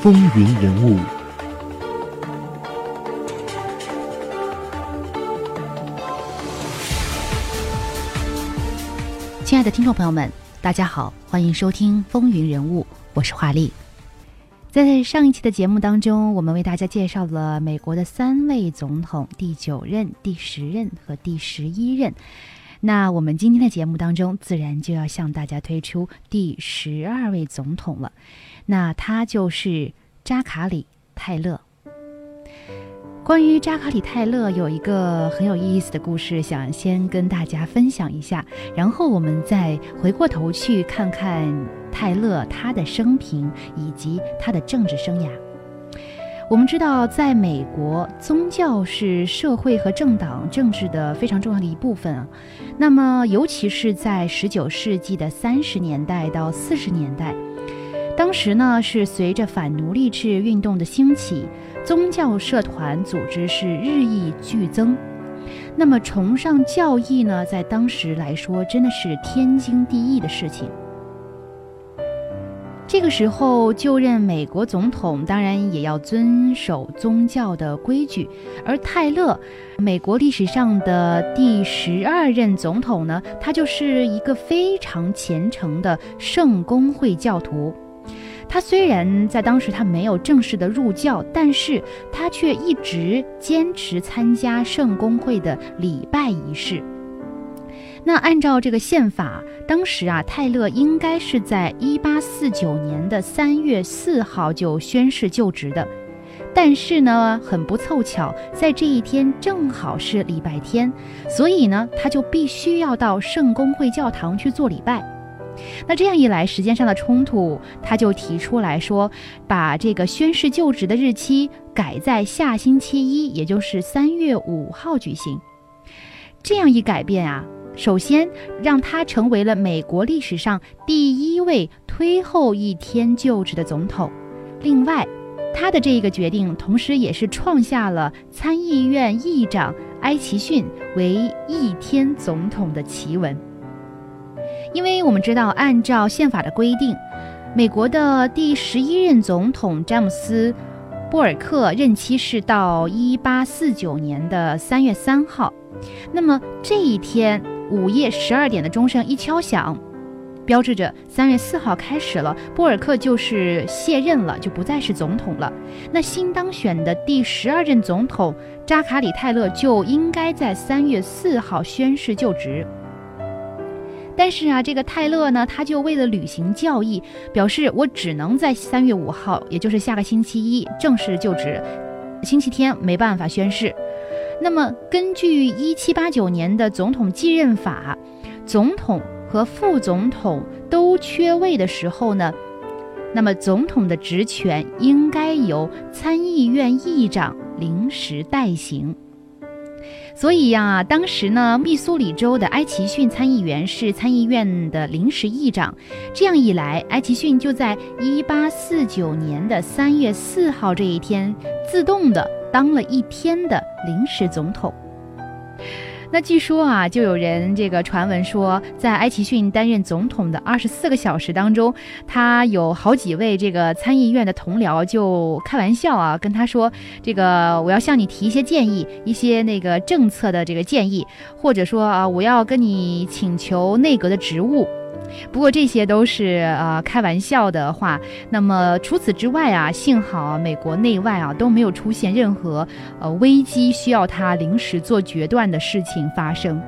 风云人物。亲爱的听众朋友们，大家好，欢迎收听《风云人物》，我是华丽。在上一期的节目当中，我们为大家介绍了美国的三位总统，第九任、第十任和第十一任。那我们今天的节目当中，自然就要向大家推出第十二位总统了。那他就是扎卡里·泰勒。关于扎卡里·泰勒有一个很有意思的故事，想先跟大家分享一下，然后我们再回过头去看看泰勒他的生平以及他的政治生涯。我们知道，在美国，宗教是社会和政党政治的非常重要的一部分啊。那么，尤其是在十九世纪的三十年代到四十年代。当时呢，是随着反奴隶制运动的兴起，宗教社团组织是日益剧增。那么，崇尚教义呢，在当时来说，真的是天经地义的事情。这个时候，就任美国总统当然也要遵守宗教的规矩，而泰勒，美国历史上的第十二任总统呢，他就是一个非常虔诚的圣公会教徒。他虽然在当时他没有正式的入教，但是他却一直坚持参加圣公会的礼拜仪式。那按照这个宪法，当时啊，泰勒应该是在一八四九年的三月四号就宣誓就职的，但是呢，很不凑巧，在这一天正好是礼拜天，所以呢，他就必须要到圣公会教堂去做礼拜。那这样一来，时间上的冲突，他就提出来说，把这个宣誓就职的日期改在下星期一，也就是三月五号举行。这样一改变啊，首先让他成为了美国历史上第一位推后一天就职的总统。另外，他的这个决定，同时也是创下了参议院议长埃奇逊为一天总统的奇闻。因为我们知道，按照宪法的规定，美国的第十一任总统詹姆斯·波尔克任期是到一八四九年的三月三号。那么这一天午夜十二点的钟声一敲响，标志着三月四号开始了，波尔克就是卸任了，就不再是总统了。那新当选的第十二任总统扎卡里·泰勒就应该在三月四号宣誓就职。但是啊，这个泰勒呢，他就为了履行教义，表示我只能在三月五号，也就是下个星期一正式就职，星期天没办法宣誓。那么，根据一七八九年的总统继任法，总统和副总统都缺位的时候呢，那么总统的职权应该由参议院议长临时代行。所以呀，当时呢，密苏里州的埃奇逊参议员是参议院的临时议长。这样一来，埃奇逊就在一八四九年的三月四号这一天，自动的当了一天的临时总统。那据说啊，就有人这个传闻说，在埃奇逊担任总统的二十四个小时当中，他有好几位这个参议院的同僚就开玩笑啊，跟他说：“这个我要向你提一些建议，一些那个政策的这个建议，或者说啊，我要跟你请求内阁的职务。”不过这些都是呃开玩笑的话。那么除此之外啊，幸好美国内外啊都没有出现任何呃危机需要他临时做决断的事情发生。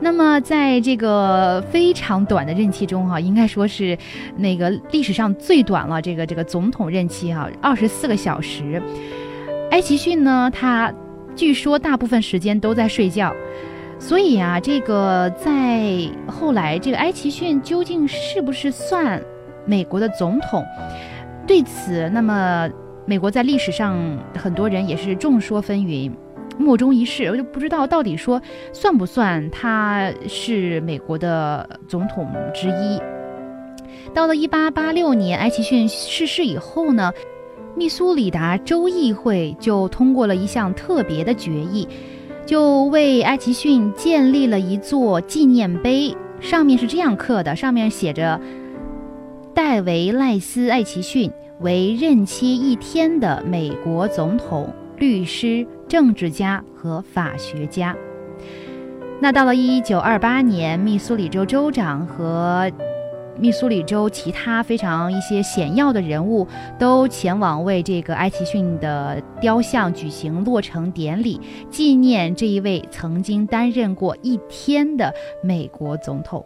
那么在这个非常短的任期中哈，应该说是那个历史上最短了。这个这个总统任期哈，二十四个小时。埃奇逊呢，他据说大部分时间都在睡觉。所以啊，这个在后来，这个埃奇逊究竟是不是算美国的总统？对此，那么美国在历史上很多人也是众说纷纭，莫衷一是。我就不知道到底说算不算他是美国的总统之一。到了一八八六年，埃奇逊逝世以后呢，密苏里达州议会就通过了一项特别的决议。就为埃奇逊建立了一座纪念碑，上面是这样刻的：上面写着“戴维·赖斯·艾奇逊为任期一天的美国总统、律师、政治家和法学家。那到了一九二八年，密苏里州州长和密苏里州其他非常一些显要的人物都前往为这个艾奇逊的雕像举行落成典礼，纪念这一位曾经担任过一天的美国总统。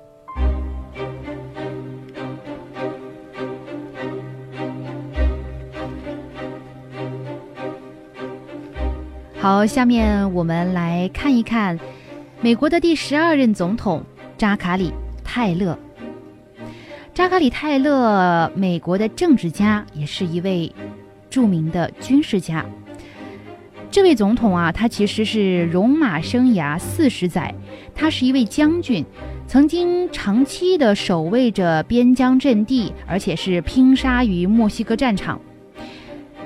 好，下面我们来看一看美国的第十二任总统扎卡里·泰勒。扎卡里·泰勒，美国的政治家，也是一位著名的军事家。这位总统啊，他其实是戎马生涯四十载，他是一位将军，曾经长期的守卫着边疆阵地，而且是拼杀于墨西哥战场。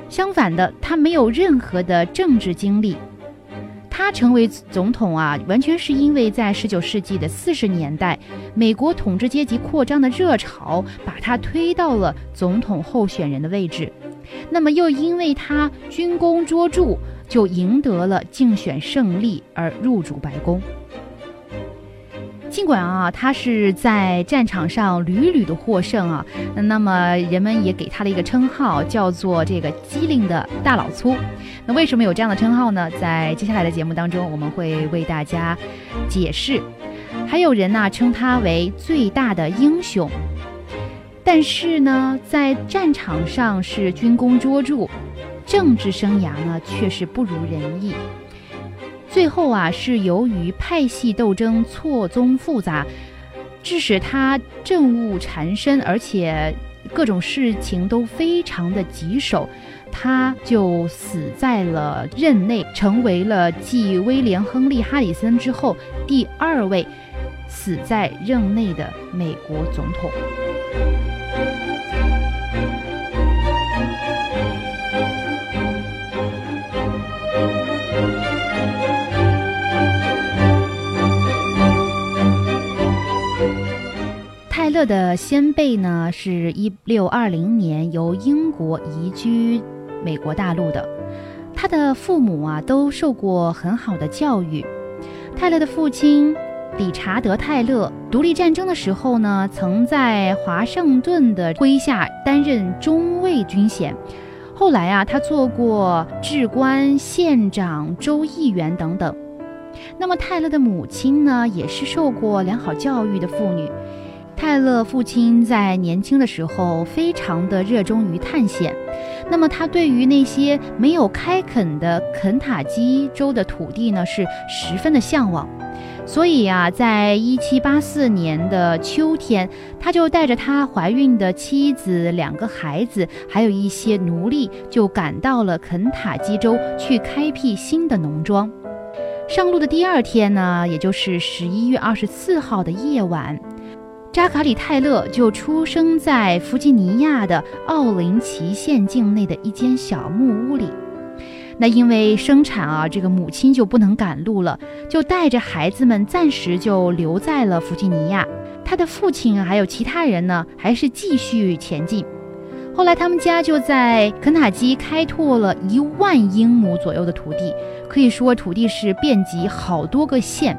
相反的，他没有任何的政治经历。他成为总统啊，完全是因为在十九世纪的四十年代，美国统治阶级扩张的热潮把他推到了总统候选人的位置。那么又因为他军功卓著，就赢得了竞选胜利而入主白宫。尽管啊，他是在战场上屡屡的获胜啊，那么人们也给他了一个称号，叫做这个机灵的大老粗。那为什么有这样的称号呢？在接下来的节目当中，我们会为大家解释。还有人呢称他为最大的英雄，但是呢，在战场上是军功卓著，政治生涯呢却是不如人意。最后啊，是由于派系斗争错综复杂，致使他政务缠身，而且各种事情都非常的棘手，他就死在了任内，成为了继威廉·亨利·哈里森之后第二位死在任内的美国总统。勒的先辈呢，是一六二零年由英国移居美国大陆的。他的父母啊，都受过很好的教育。泰勒的父亲理查德·泰勒，独立战争的时候呢，曾在华盛顿的麾下担任中尉军衔。后来啊，他做过治官、县长、州议员等等。那么泰勒的母亲呢，也是受过良好教育的妇女。泰勒父亲在年轻的时候非常的热衷于探险，那么他对于那些没有开垦的肯塔基州的土地呢是十分的向往，所以啊，在一七八四年的秋天，他就带着他怀孕的妻子、两个孩子，还有一些奴隶，就赶到了肯塔基州去开辟新的农庄。上路的第二天呢，也就是十一月二十四号的夜晚。扎卡里·泰勒就出生在弗吉尼亚的奥林奇县境内的一间小木屋里。那因为生产啊，这个母亲就不能赶路了，就带着孩子们暂时就留在了弗吉尼亚。他的父亲还有其他人呢，还是继续前进。后来他们家就在肯塔基开拓了一万英亩左右的土地，可以说土地是遍及好多个县。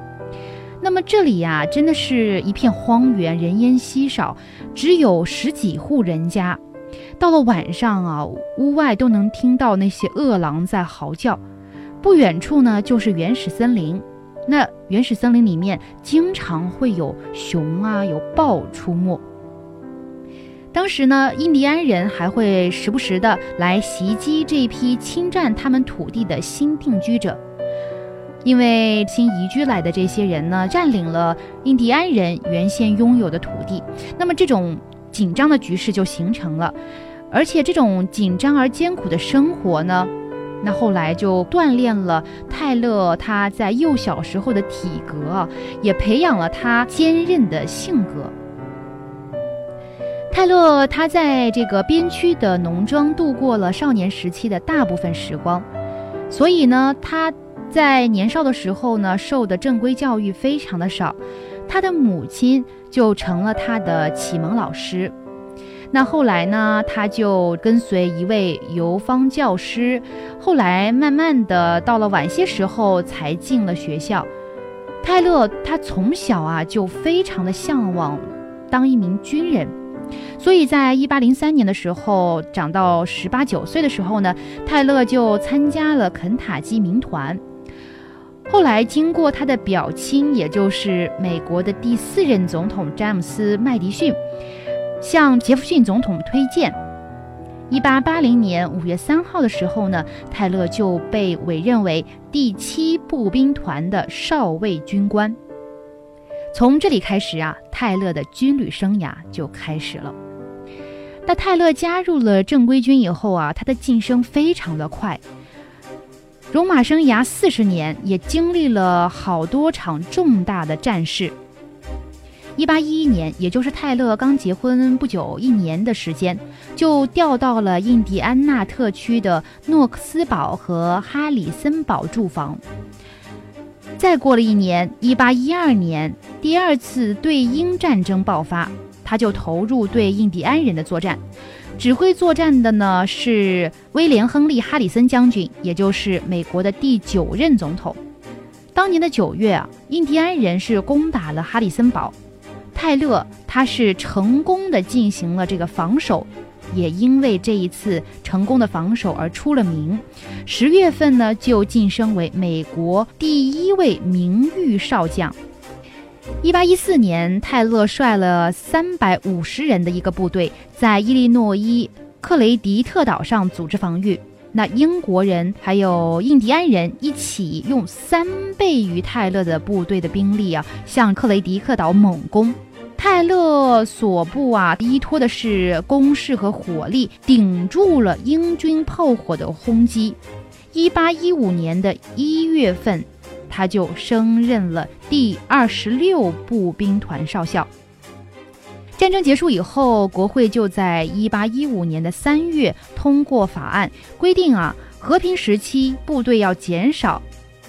那么这里呀，真的是一片荒原，人烟稀少，只有十几户人家。到了晚上啊，屋外都能听到那些饿狼在嚎叫。不远处呢，就是原始森林。那原始森林里面经常会有熊啊，有豹出没。当时呢，印第安人还会时不时的来袭击这批侵占他们土地的新定居者。因为新移居来的这些人呢，占领了印第安人原先拥有的土地，那么这种紧张的局势就形成了。而且这种紧张而艰苦的生活呢，那后来就锻炼了泰勒他在幼小时候的体格，也培养了他坚韧的性格。泰勒他在这个边区的农庄度过了少年时期的大部分时光，所以呢，他。在年少的时候呢，受的正规教育非常的少，他的母亲就成了他的启蒙老师。那后来呢，他就跟随一位游方教师，后来慢慢的到了晚些时候才进了学校。泰勒他从小啊就非常的向往当一名军人，所以在一八零三年的时候，长到十八九岁的时候呢，泰勒就参加了肯塔基民团。后来经过他的表亲，也就是美国的第四任总统詹姆斯麦迪逊。向杰弗逊总统推荐。一八八零年五月三号的时候呢，泰勒就被委任为第七步兵团的少尉军官。从这里开始啊，泰勒的军旅生涯就开始了。那泰勒加入了正规军以后啊，他的晋升非常的快。戎马生涯四十年，也经历了好多场重大的战事。一八一一年，也就是泰勒刚结婚不久一年的时间，就调到了印第安纳特区的诺克斯堡和哈里森堡驻防。再过了一年，一八一二年，第二次对英战争爆发，他就投入对印第安人的作战。指挥作战的呢是威廉·亨利·哈里森将军，也就是美国的第九任总统。当年的九月啊，印第安人是攻打了哈里森堡。泰勒他是成功的进行了这个防守，也因为这一次成功的防守而出了名。十月份呢，就晋升为美国第一位名誉少将。一八一四年，泰勒率了三百五十人的一个部队，在伊利诺伊克雷迪特岛上组织防御。那英国人还有印第安人一起用三倍于泰勒的部队的兵力啊，向克雷迪克岛猛攻。泰勒所部啊，依托的是攻势和火力，顶住了英军炮火的轰击。一八一五年的一月份，他就升任了第二十六步兵团少校。战争结束以后，国会就在一八一五年的三月通过法案，规定啊，和平时期部队要减少。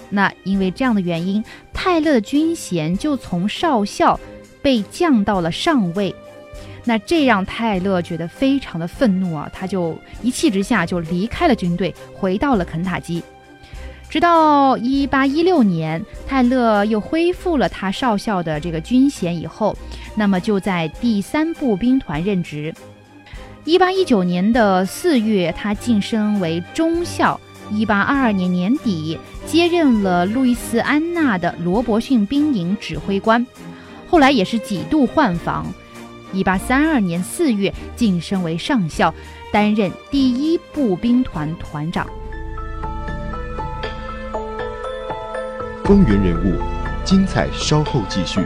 那因为这样的原因，泰勒的军衔就从少校。被降到了上尉，那这让泰勒觉得非常的愤怒啊！他就一气之下就离开了军队，回到了肯塔基。直到一八一六年，泰勒又恢复了他少校的这个军衔以后，那么就在第三步兵团任职。一八一九年的四月，他晋升为中校。一八二二年年底，接任了路易斯安那的罗伯逊兵营指挥官。后来也是几度换防，一八三二年四月晋升为上校，担任第一步兵团团长。风云人物，精彩稍后继续。